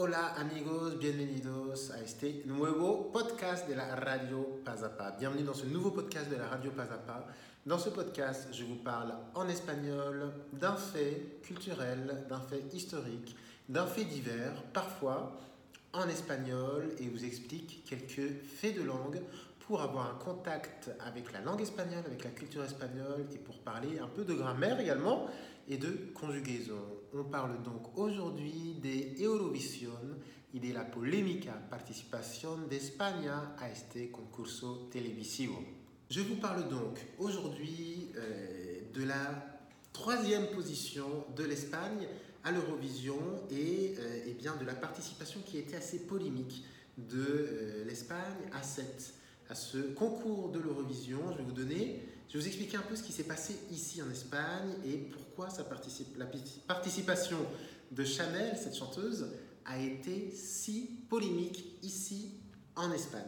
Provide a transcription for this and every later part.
Hola amigos, bienvenidos à este nuevo podcast de la radio Pas. Bienvenue dans ce nouveau podcast de la radio Pas. Dans ce podcast, je vous parle en espagnol d'un fait culturel, d'un fait historique, d'un fait divers, parfois en espagnol, et vous explique quelques faits de langue pour avoir un contact avec la langue espagnole, avec la culture espagnole, et pour parler un peu de grammaire également et de conjugaison. On parle donc aujourd'hui des Eurovision y de la polémica participación de España a este concurso televisivo. Je vous parle donc aujourd'hui euh, de la troisième position de l'Espagne à l'Eurovision et, euh, eh bien de la participation qui était assez polémique de euh, l'Espagne à cette à ce concours de l'Eurovision. Je vais vous donner, je vais vous expliquer un peu ce qui s'est passé ici en Espagne et pourquoi sa la participation de Chanel, cette chanteuse, a été si polémique ici en Espagne.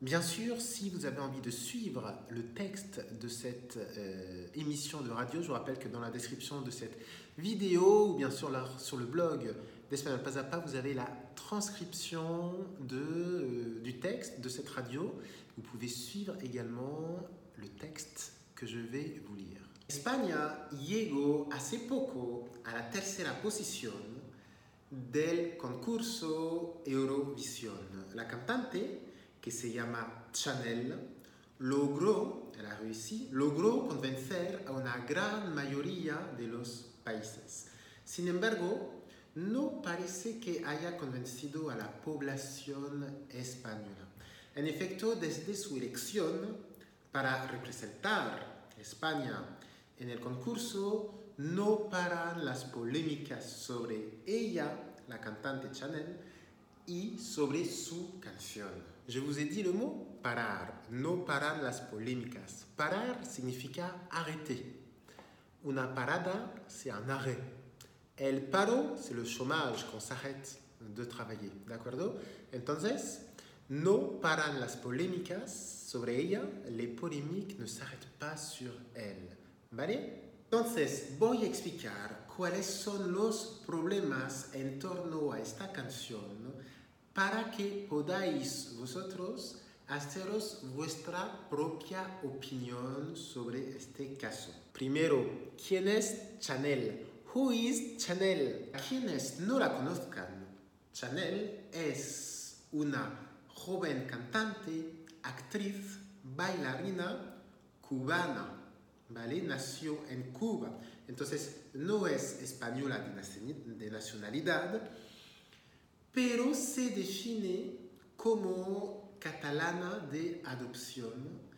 Bien sûr, si vous avez envie de suivre le texte de cette euh, émission de radio, je vous rappelle que dans la description de cette vidéo ou bien sûr sur le blog d'Espagnol Pas à Pas, vous avez la transcription de, euh, du texte de cette radio. Vous pouvez suivre également le texte que je vais vous lire. España llegó hace poco a la tercera posición del concurso Eurovisión. La cantante, que se llama Chanel, logró, elle a réussi, logró convencer a una gran mayoría de los países. Sin embargo, no parece que haya convencido a la población española. En efecto, desde su elección para representar España en el concurso, no paran las polémicas sobre ella, la cantante Chanel, y sobre su canción. Je vous ai dit le mot parar, no paran las polémicas. Parar significa arrêter. Una parada, c'est un arrêt. El paro, c'est le chômage qu'on s'arrête de travailler, ¿de Entonces, no paran las polémicas sobre ella, les polémiques ne s'arrêtent pas sur elle, ¿vale? Entonces, voy a explicar cuáles son los problemas en torno a esta canción para que podáis vosotros haceros vuestra propia opinión sobre este caso. Primero, ¿quién es Chanel? Who is Chanel? Quienes no la conozcan, Chanel es una joven cantante, actriz, bailarina cubana, ¿vale? Nació en Cuba, entonces no es española de nacionalidad, pero se define como catalana de adopción.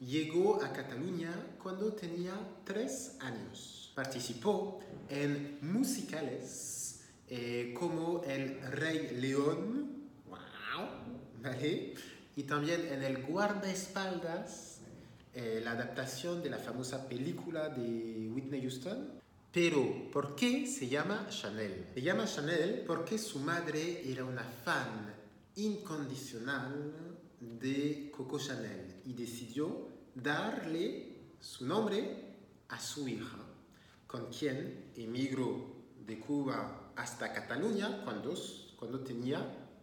Llegó a Cataluña cuando tenía tres años participó en musicales eh, como El Rey León, wow, ¿vale? Y también en El Guardaespaldas, eh, la adaptación de la famosa película de Whitney Houston. Pero, ¿por qué se llama Chanel? Se llama Chanel porque su madre era una fan incondicional de Coco Chanel y decidió darle su nombre a su hija con quien emigró de Cuba hasta Cataluña cuando, cuando tenía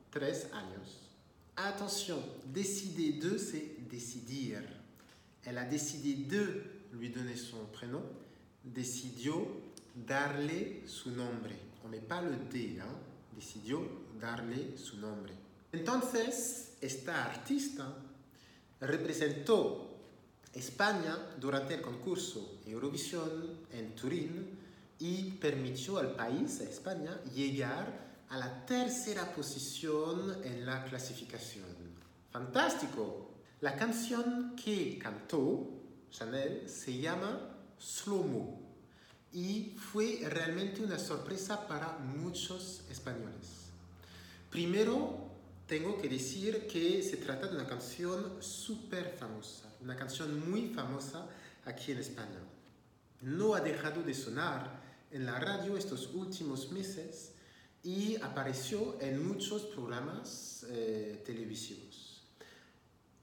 tres años. Attention, décider de, c'est décidir. Elle a décidé de lui donner son prénom, decidió darle su nombre. On met pas le D, hein? decidió darle su nombre. Entonces, esta artista representó España durante el concurso Eurovisión en Turín y permitió al país, a España, llegar a la tercera posición en la clasificación. ¡Fantástico! La canción que cantó Chanel se llama Slow y fue realmente una sorpresa para muchos españoles. Primero, tengo que decir que se trata de una canción súper famosa, una canción muy famosa aquí en España. No ha dejado de sonar en la radio estos últimos meses y apareció en muchos programas eh, televisivos.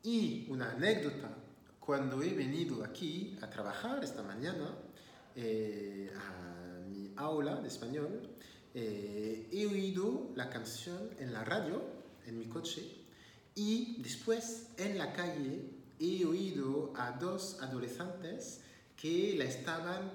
Y una anécdota, cuando he venido aquí a trabajar esta mañana eh, a mi aula de español, eh, he oído la canción en la radio, en mi coche, y después en la calle he oído a dos adolescentes que la estaban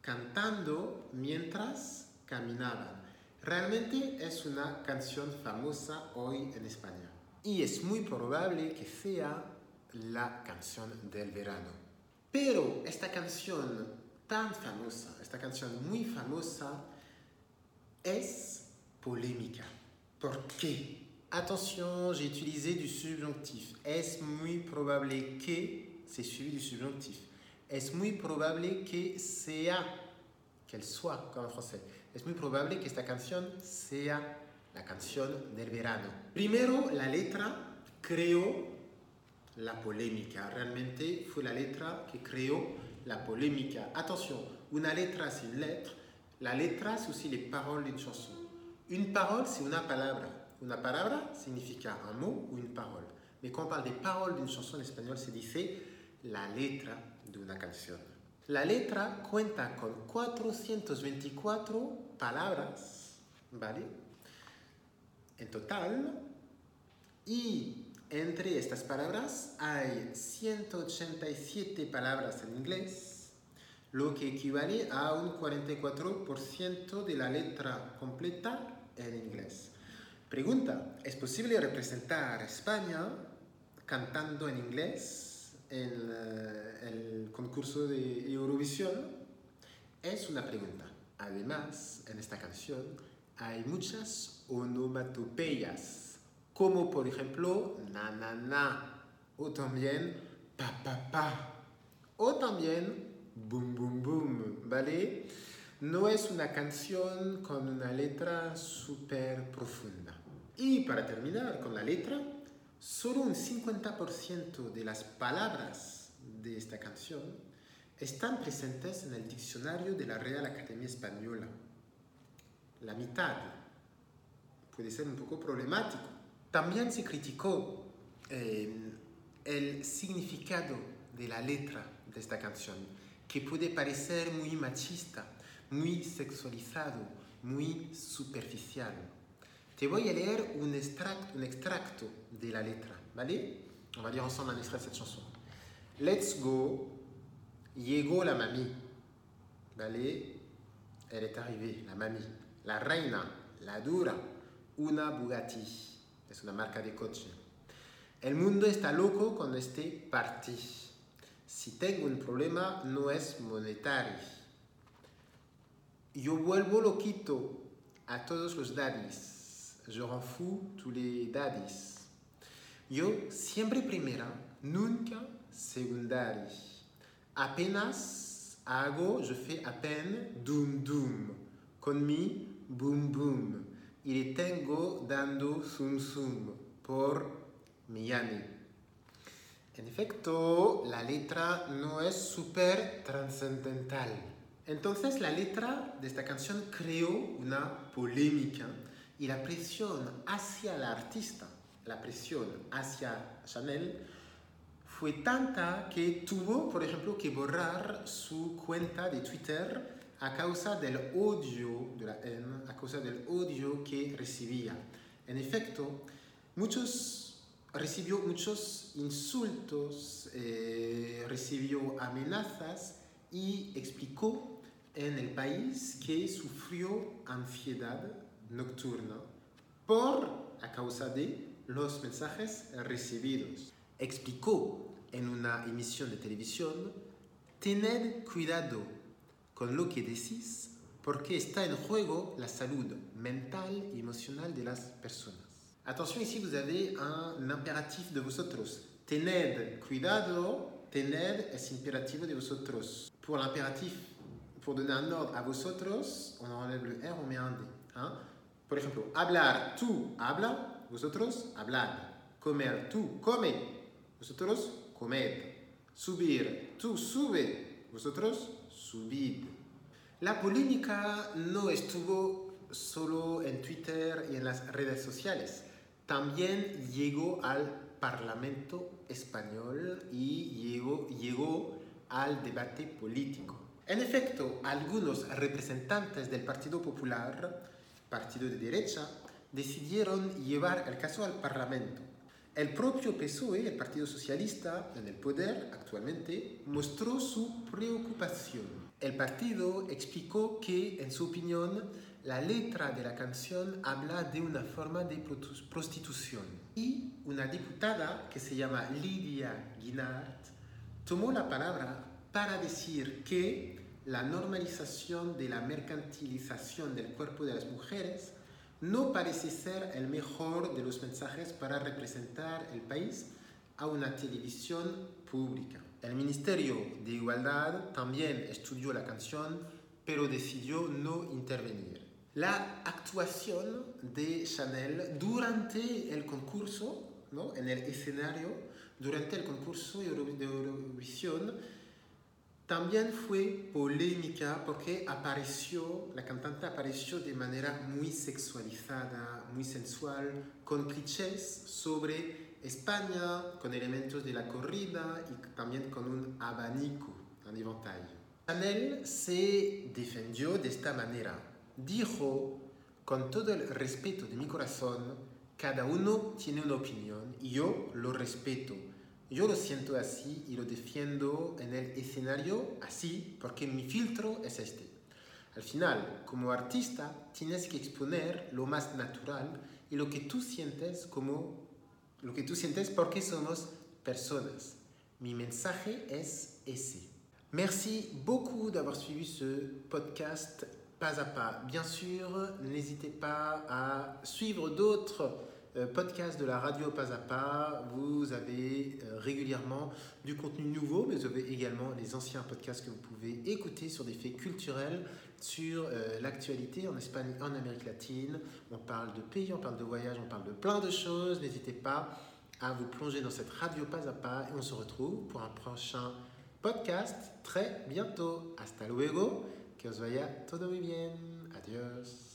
cantando mientras caminaban. Realmente es una canción famosa hoy en España. Y es muy probable que sea la canción del verano. Pero esta canción tan famosa, esta canción muy famosa, es polémica. ¿Por qué? Attention, j'ai utilisé du subjonctif. Es muy probable que, c'est suivi du subjonctif? Es muy probable que sea, qu'elle soit, comme en français? Es muy probable que esta canción sea la canción del verano? Primero, la letra creó la polémica. Realmente fue la letra que creó la polémica. Attention, una letra c'est une lettre. La letra c'est aussi les paroles d'une chanson. Une parole, c'est una palabra. Una palabra significa un mot ou une parole. Mais quand on parle des paroles d'une chanson en espagnol, se dice la letra de una canción. La letra cuenta con 424 palabras, ¿vale? En total. Y entre estas palabras hay 187 palabras en inglés, lo que equivale a un 44% de la letra completa en inglés. Pregunta, ¿es posible representar España cantando en inglés en eh, el concurso de Eurovisión? Es una pregunta. Además, en esta canción hay muchas onomatopeyas, como por ejemplo na na na, o también pa pa pa, o también boom boom boom, ¿vale? No es una canción con una letra súper profunda. Y para terminar con la letra, solo un 50% de las palabras de esta canción están presentes en el diccionario de la Real Academia Española. La mitad puede ser un poco problemático. También se criticó eh, el significado de la letra de esta canción, que puede parecer muy machista, muy sexualizado, muy superficial. Te voy a leer un extracto, un extracto de la letra. On va lire ensemble un extrait de cette chanson. Let's go, llegó la mami, ¿vale? Elle est arrivée, la mami. La reina, la dura, una Bugatti, es una marca de coche. El mundo está loco con este party. Si tengo un problema, no es monetario. Yo vuelvo loquito a todos los daddies. Je rends fou tous les daddies. Yo siempre primera, nunca secundaria. Apenas hago, je fais à peine doom doom. Con mi boom boom. Le tengo dando zoom zoom por Miami. En efecto, la letra no es súper trascendental. Entonces la letra de esta canción creó una polémica y la presión hacia la artista, la presión hacia Chanel, fue tanta que tuvo, por ejemplo, que borrar su cuenta de Twitter a causa del odio, de la a causa del odio que recibía. En efecto, muchos, recibió muchos insultos, eh, recibió amenazas y explicó en el país que sufrió ansiedad nocturna por a causa de los mensajes recibidos. Explicó en una emisión de televisión, tened cuidado con lo que decís porque está en juego la salud mental y emocional de las personas. Attention, ici vous avez un impératif de vosotros. Tened cuidado, tened es imperativo de vosotros. Pour l'impératif, pour donner un ordre à vosotros, on enlève le R, on met un D. Hein? Por ejemplo, hablar, tú habla, vosotros hablad. Comer, tú come, vosotros comed. Subir, tú sube, vosotros subid. La polémica no estuvo solo en Twitter y en las redes sociales, también llegó al Parlamento español y llegó, llegó al debate político. En efecto, algunos representantes del Partido Popular, partido de derecha, decidieron llevar el caso al Parlamento. El propio PSOE, el Partido Socialista, en el poder actualmente, mostró su preocupación. El partido explicó que, en su opinión, la letra de la canción habla de una forma de prostitución. Y una diputada que se llama Lidia Guinard tomó la palabra para decir que la normalización de la mercantilización del cuerpo de las mujeres no parece ser el mejor de los mensajes para representar el país a una televisión pública. El Ministerio de Igualdad también estudió la canción, pero decidió no intervenir. La actuación de Chanel durante el concurso, ¿no? en el escenario, durante el concurso de Eurovisión, también fue polémica porque apareció, la cantante apareció de manera muy sexualizada, muy sensual, con clichés sobre España, con elementos de la corrida y también con un abanico, un eventail. Chanel se defendió de esta manera. Dijo, con todo el respeto de mi corazón, cada uno tiene una opinión y yo lo respeto yo lo siento así y lo defiendo en el escenario así porque mi filtro es este. Al final, como artista, tienes que exponer lo más natural y lo que tú sientes como lo que tú sientes porque somos personas. Mi mensaje es ese. Merci beaucoup d'avoir suivi ce podcast pas à pas. Bien sûr, n'hésitez pas à suivre d'autres podcast de la radio Pas à Pas. Vous avez euh, régulièrement du contenu nouveau, mais vous avez également les anciens podcasts que vous pouvez écouter sur des faits culturels, sur euh, l'actualité en Espagne, en Amérique latine. On parle de pays, on parle de voyage, on parle de plein de choses. N'hésitez pas à vous plonger dans cette radio Pas à Pas et on se retrouve pour un prochain podcast très bientôt. Hasta luego. Que os vaya todo muy bien. Adiós.